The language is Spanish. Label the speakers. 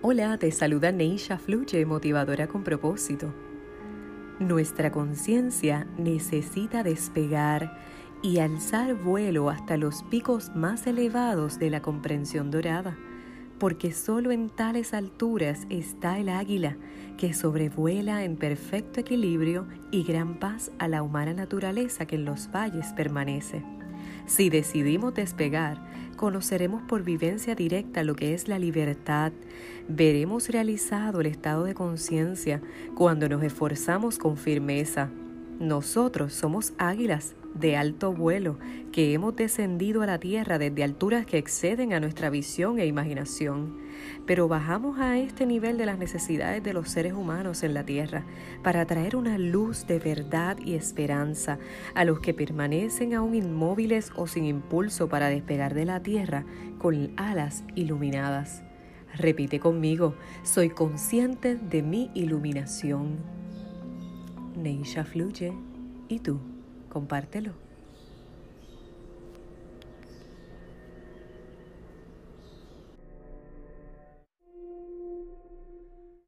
Speaker 1: Hola, te saluda Neisha Fluche, motivadora con propósito. Nuestra conciencia necesita despegar y alzar vuelo hasta los picos más elevados de la comprensión dorada, porque solo en tales alturas está el águila que sobrevuela en perfecto equilibrio y gran paz a la humana naturaleza que en los valles permanece. Si decidimos despegar, conoceremos por vivencia directa lo que es la libertad, veremos realizado el estado de conciencia cuando nos esforzamos con firmeza. Nosotros somos águilas de alto vuelo que hemos descendido a la tierra desde alturas que exceden a nuestra visión e imaginación. Pero bajamos a este nivel de las necesidades de los seres humanos en la tierra para traer una luz de verdad y esperanza a los que permanecen aún inmóviles o sin impulso para despegar de la tierra con alas iluminadas. Repite conmigo, soy consciente de mi iluminación. Neisha fluye y tú compártelo.